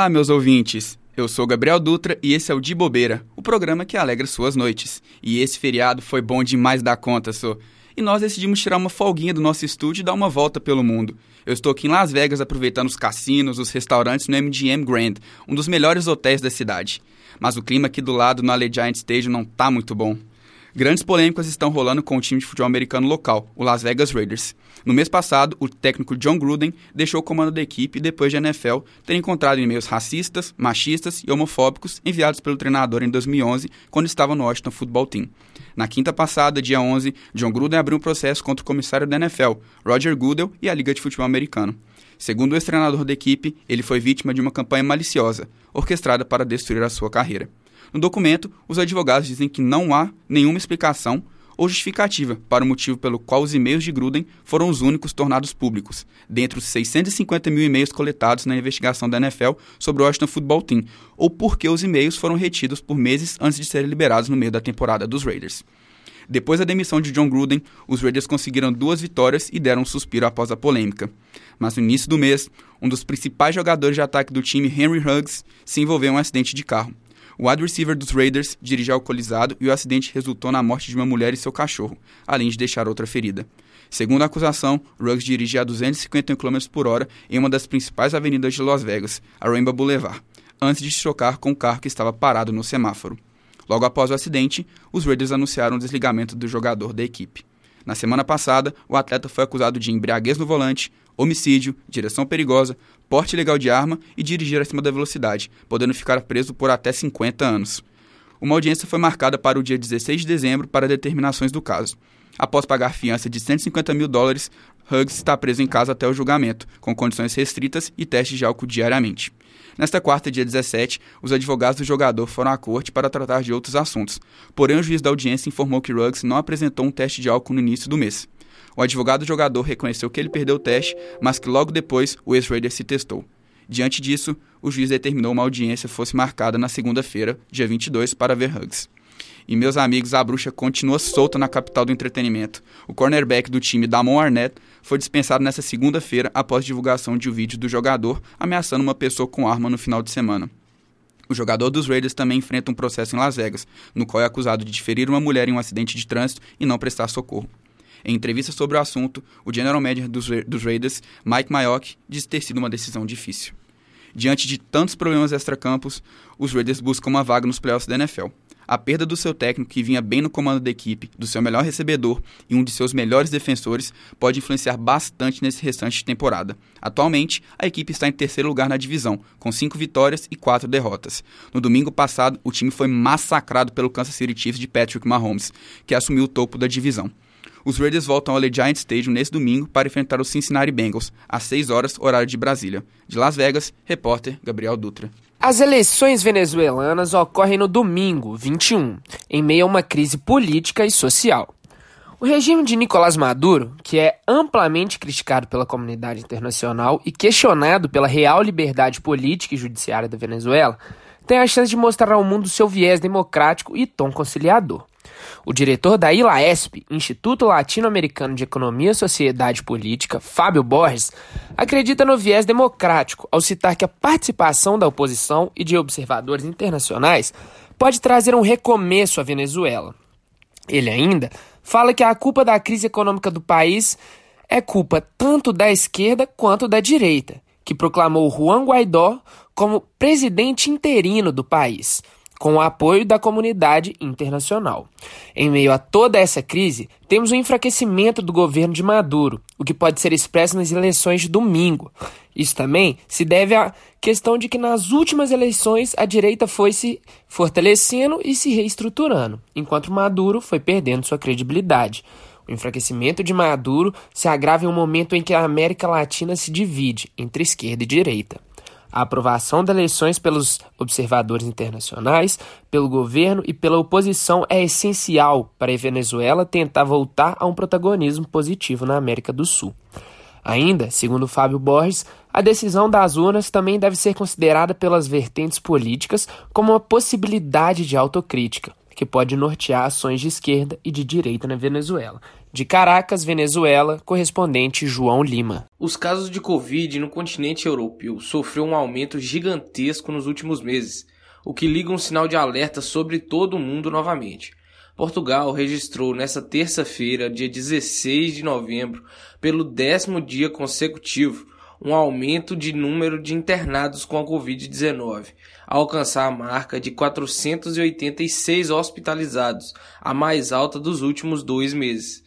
Olá, meus ouvintes! Eu sou Gabriel Dutra e esse é o De Bobeira, o programa que alegra suas noites. E esse feriado foi bom demais da conta, só. E nós decidimos tirar uma folguinha do nosso estúdio e dar uma volta pelo mundo. Eu estou aqui em Las Vegas aproveitando os cassinos, os restaurantes no MGM Grand, um dos melhores hotéis da cidade. Mas o clima aqui do lado no Allegiant Stadium não tá muito bom. Grandes polêmicas estão rolando com o time de futebol americano local, o Las Vegas Raiders. No mês passado, o técnico John Gruden deixou o comando da equipe depois de a NFL ter encontrado e-mails racistas, machistas e homofóbicos enviados pelo treinador em 2011, quando estava no Washington Football Team. Na quinta passada, dia 11, John Gruden abriu um processo contra o comissário da NFL, Roger Goodell, e a Liga de Futebol Americano. Segundo o ex-treinador da equipe, ele foi vítima de uma campanha maliciosa, orquestrada para destruir a sua carreira. No documento, os advogados dizem que não há nenhuma explicação ou justificativa para o motivo pelo qual os e-mails de Gruden foram os únicos tornados públicos, dentre os 650 mil e-mails coletados na investigação da NFL sobre o Washington Football Team, ou porque os e-mails foram retidos por meses antes de serem liberados no meio da temporada dos Raiders. Depois da demissão de John Gruden, os Raiders conseguiram duas vitórias e deram um suspiro após a polêmica. Mas no início do mês, um dos principais jogadores de ataque do time, Henry Huggs, se envolveu em um acidente de carro. O wide receiver dos Raiders dirigia alcoolizado e o acidente resultou na morte de uma mulher e seu cachorro, além de deixar outra ferida. Segundo a acusação, Ruggs dirigia a 251 km por hora em uma das principais avenidas de Las Vegas, a Rainbow Boulevard, antes de se chocar com o carro que estava parado no semáforo. Logo após o acidente, os Raiders anunciaram o desligamento do jogador da equipe. Na semana passada, o atleta foi acusado de embriaguez no volante, homicídio, direção perigosa, porte ilegal de arma e dirigir acima da velocidade, podendo ficar preso por até 50 anos. Uma audiência foi marcada para o dia 16 de dezembro para determinações do caso. Após pagar fiança de 150 mil dólares, Huggs está preso em casa até o julgamento, com condições restritas e testes de álcool diariamente. Nesta quarta, dia 17, os advogados do jogador foram à corte para tratar de outros assuntos. Porém, o juiz da audiência informou que Ruggs não apresentou um teste de álcool no início do mês. O advogado do jogador reconheceu que ele perdeu o teste, mas que logo depois o ex-Raider se testou. Diante disso, o juiz determinou uma audiência fosse marcada na segunda-feira, dia 22, para ver Huggs. E meus amigos, a bruxa continua solta na capital do entretenimento. O cornerback do time, Damon Arnett, foi dispensado nesta segunda-feira após divulgação de um vídeo do jogador ameaçando uma pessoa com arma no final de semana. O jogador dos Raiders também enfrenta um processo em Las Vegas, no qual é acusado de ferir uma mulher em um acidente de trânsito e não prestar socorro. Em entrevista sobre o assunto, o general manager dos, dos Raiders, Mike Mayock, disse ter sido uma decisão difícil. Diante de tantos problemas extracampos, os Raiders buscam uma vaga nos playoffs da NFL. A perda do seu técnico, que vinha bem no comando da equipe, do seu melhor recebedor e um de seus melhores defensores, pode influenciar bastante nesse restante de temporada. Atualmente, a equipe está em terceiro lugar na divisão, com cinco vitórias e quatro derrotas. No domingo passado, o time foi massacrado pelo Kansas City Chiefs de Patrick Mahomes, que assumiu o topo da divisão. Os Raiders voltam ao Giant Stadium nesse domingo para enfrentar os Cincinnati Bengals, às 6 horas, horário de Brasília. De Las Vegas, repórter Gabriel Dutra. As eleições venezuelanas ocorrem no domingo, 21, em meio a uma crise política e social. O regime de Nicolás Maduro, que é amplamente criticado pela comunidade internacional e questionado pela real liberdade política e judiciária da Venezuela, tem a chance de mostrar ao mundo seu viés democrático e tom conciliador. O diretor da ILAESP, Instituto Latino-Americano de Economia, Sociedade e Política, Fábio Borges, acredita no viés democrático ao citar que a participação da oposição e de observadores internacionais pode trazer um recomeço à Venezuela. Ele ainda fala que a culpa da crise econômica do país é culpa tanto da esquerda quanto da direita, que proclamou Juan Guaidó como presidente interino do país com o apoio da comunidade internacional. Em meio a toda essa crise, temos o um enfraquecimento do governo de Maduro, o que pode ser expresso nas eleições de domingo. Isso também se deve à questão de que nas últimas eleições a direita foi se fortalecendo e se reestruturando, enquanto Maduro foi perdendo sua credibilidade. O enfraquecimento de Maduro se agrava em um momento em que a América Latina se divide entre esquerda e direita. A aprovação das eleições pelos observadores internacionais, pelo governo e pela oposição é essencial para a Venezuela tentar voltar a um protagonismo positivo na América do Sul. Ainda, segundo Fábio Borges, a decisão das urnas também deve ser considerada pelas vertentes políticas como uma possibilidade de autocrítica, que pode nortear ações de esquerda e de direita na Venezuela. De Caracas, Venezuela, correspondente João Lima. Os casos de Covid no continente europeu sofreu um aumento gigantesco nos últimos meses, o que liga um sinal de alerta sobre todo o mundo novamente. Portugal registrou nesta terça-feira, dia 16 de novembro, pelo décimo dia consecutivo, um aumento de número de internados com a Covid-19, a alcançar a marca de 486 hospitalizados, a mais alta dos últimos dois meses.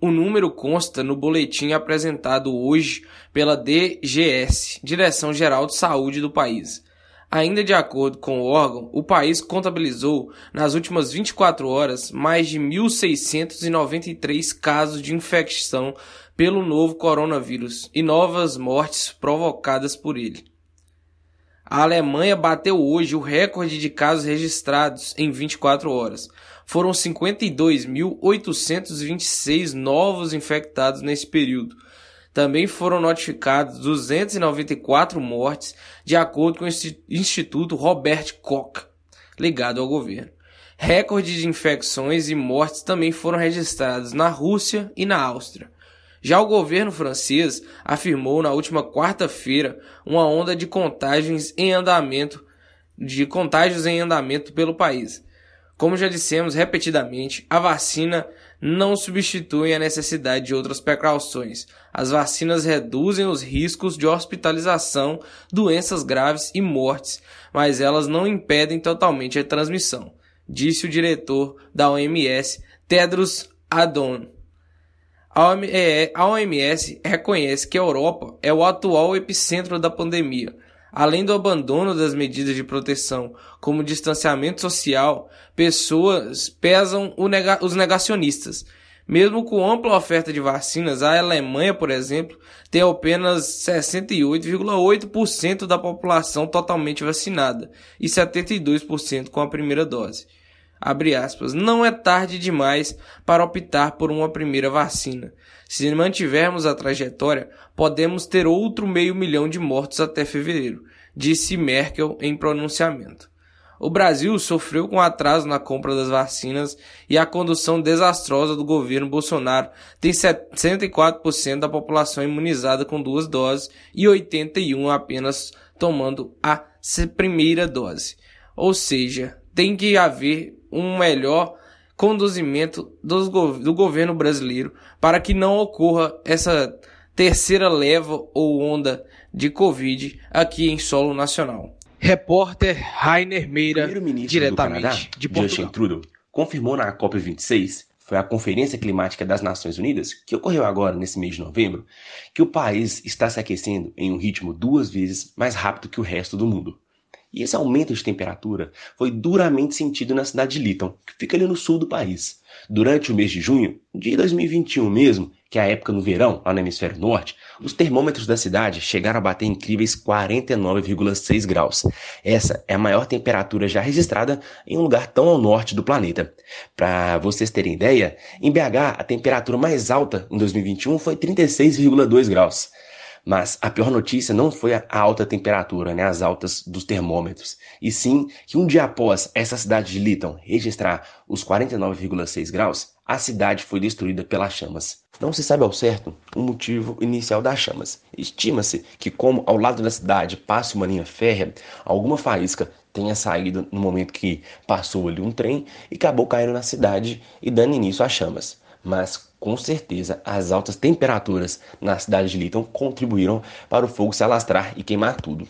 O número consta no boletim apresentado hoje pela DGS, Direção Geral de Saúde do país. Ainda de acordo com o órgão, o país contabilizou nas últimas 24 horas mais de 1.693 casos de infecção pelo novo coronavírus e novas mortes provocadas por ele. A Alemanha bateu hoje o recorde de casos registrados em 24 horas. Foram 52.826 novos infectados nesse período. Também foram notificados 294 mortes, de acordo com o Instituto Robert Koch, ligado ao governo. Recordes de infecções e mortes também foram registrados na Rússia e na Áustria. Já o governo francês afirmou na última quarta-feira uma onda de contágios em andamento de contágios em andamento pelo país. Como já dissemos repetidamente, a vacina não substitui a necessidade de outras precauções. As vacinas reduzem os riscos de hospitalização, doenças graves e mortes, mas elas não impedem totalmente a transmissão, disse o diretor da OMS, Tedros Adhanom. A OMS reconhece que a Europa é o atual epicentro da pandemia. Além do abandono das medidas de proteção, como distanciamento social, pessoas pesam os negacionistas. Mesmo com ampla oferta de vacinas, a Alemanha, por exemplo, tem apenas 68,8% da população totalmente vacinada e 72% com a primeira dose abre aspas, não é tarde demais para optar por uma primeira vacina. Se mantivermos a trajetória, podemos ter outro meio milhão de mortos até fevereiro, disse Merkel em pronunciamento. O Brasil sofreu com atraso na compra das vacinas e a condução desastrosa do governo Bolsonaro tem 74% da população imunizada com duas doses e 81 apenas tomando a primeira dose. Ou seja, tem que haver um melhor conduzimento dos, do governo brasileiro para que não ocorra essa terceira leva ou onda de Covid aqui em solo nacional. Repórter Rainer Meira, diretamente Canadá, de Portugal. Justin Trudeau, confirmou na COP26, foi a Conferência Climática das Nações Unidas, que ocorreu agora nesse mês de novembro, que o país está se aquecendo em um ritmo duas vezes mais rápido que o resto do mundo. E esse aumento de temperatura foi duramente sentido na cidade de Lytton, que fica ali no sul do país. Durante o mês de junho de 2021 mesmo, que é a época no verão, lá no hemisfério norte, os termômetros da cidade chegaram a bater incríveis 49,6 graus. Essa é a maior temperatura já registrada em um lugar tão ao norte do planeta. Para vocês terem ideia, em BH a temperatura mais alta em 2021 foi 36,2 graus. Mas a pior notícia não foi a alta temperatura, né, as altas dos termômetros, e sim que um dia após essa cidade de Lytton registrar os 49,6 graus, a cidade foi destruída pelas chamas. Não se sabe ao certo o motivo inicial das chamas. Estima-se que, como ao lado da cidade passa uma linha férrea, alguma faísca tenha saído no momento que passou ali um trem e acabou caindo na cidade e dando início às chamas. Mas com certeza, as altas temperaturas na cidade de Lytton contribuíram para o fogo se alastrar e queimar tudo.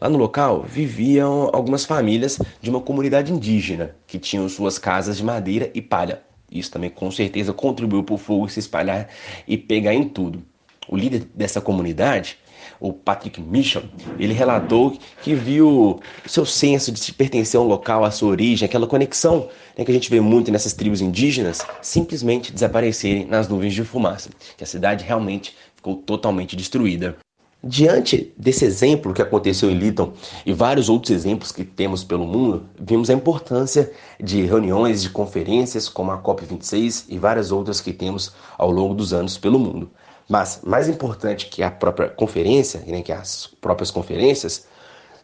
Lá no local viviam algumas famílias de uma comunidade indígena que tinham suas casas de madeira e palha. Isso também com certeza contribuiu para o fogo se espalhar e pegar em tudo. O líder dessa comunidade o Patrick Michel, ele relatou que viu seu senso de se pertencer a um local, a sua origem, aquela conexão né, que a gente vê muito nessas tribos indígenas, simplesmente desaparecerem nas nuvens de fumaça, que a cidade realmente ficou totalmente destruída. Diante desse exemplo que aconteceu em Lytton e vários outros exemplos que temos pelo mundo, vimos a importância de reuniões, de conferências como a COP26 e várias outras que temos ao longo dos anos pelo mundo. Mas mais importante que a própria conferência, né, que as próprias conferências,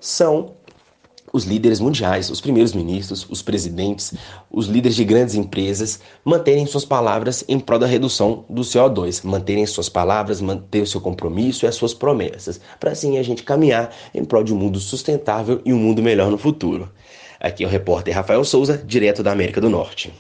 são os líderes mundiais, os primeiros ministros, os presidentes, os líderes de grandes empresas manterem suas palavras em prol da redução do CO2, manterem suas palavras, manter o seu compromisso e as suas promessas, para assim a gente caminhar em prol de um mundo sustentável e um mundo melhor no futuro. Aqui é o repórter Rafael Souza, direto da América do Norte.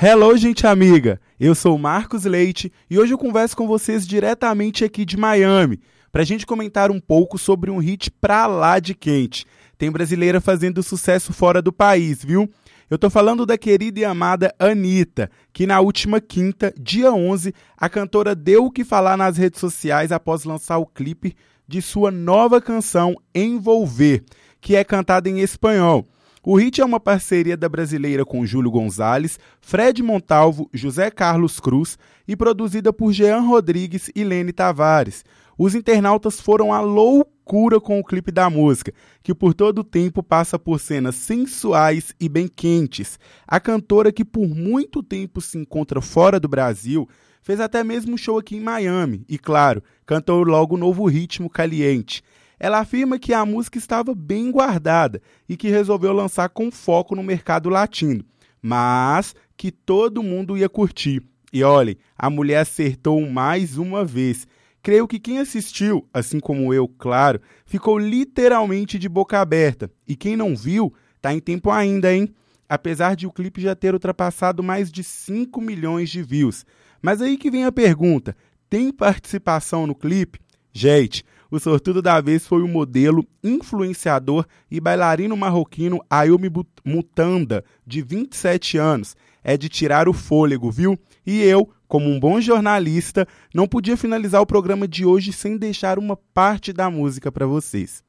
Hello, gente amiga! Eu sou Marcos Leite e hoje eu converso com vocês diretamente aqui de Miami, para a gente comentar um pouco sobre um hit pra lá de quente. Tem brasileira fazendo sucesso fora do país, viu? Eu tô falando da querida e amada Anitta, que na última quinta, dia 11, a cantora deu o que falar nas redes sociais após lançar o clipe de sua nova canção Envolver, que é cantada em espanhol. O hit é uma parceria da brasileira com Júlio Gonzalez, Fred Montalvo, José Carlos Cruz e produzida por Jean Rodrigues e Lene Tavares. Os internautas foram à loucura com o clipe da música, que por todo o tempo passa por cenas sensuais e bem quentes. A cantora, que por muito tempo se encontra fora do Brasil, fez até mesmo um show aqui em Miami e, claro, cantou logo o novo ritmo caliente. Ela afirma que a música estava bem guardada e que resolveu lançar com foco no mercado latino, mas que todo mundo ia curtir. E olhem, a mulher acertou mais uma vez. Creio que quem assistiu, assim como eu, claro, ficou literalmente de boca aberta. E quem não viu, tá em tempo ainda, hein? Apesar de o clipe já ter ultrapassado mais de 5 milhões de views. Mas aí que vem a pergunta: tem participação no clipe? Gente, o sortudo da vez foi o modelo, influenciador e bailarino marroquino Ayumi Mutanda, de 27 anos. É de tirar o fôlego, viu? E eu, como um bom jornalista, não podia finalizar o programa de hoje sem deixar uma parte da música para vocês.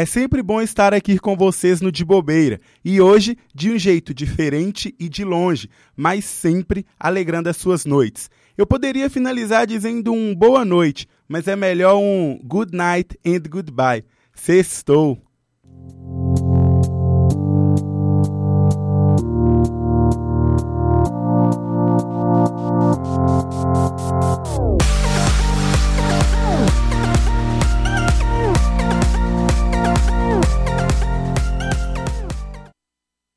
É sempre bom estar aqui com vocês no De Bobeira e hoje de um jeito diferente e de longe, mas sempre alegrando as suas noites. Eu poderia finalizar dizendo um boa noite, mas é melhor um good night and goodbye. Sextou.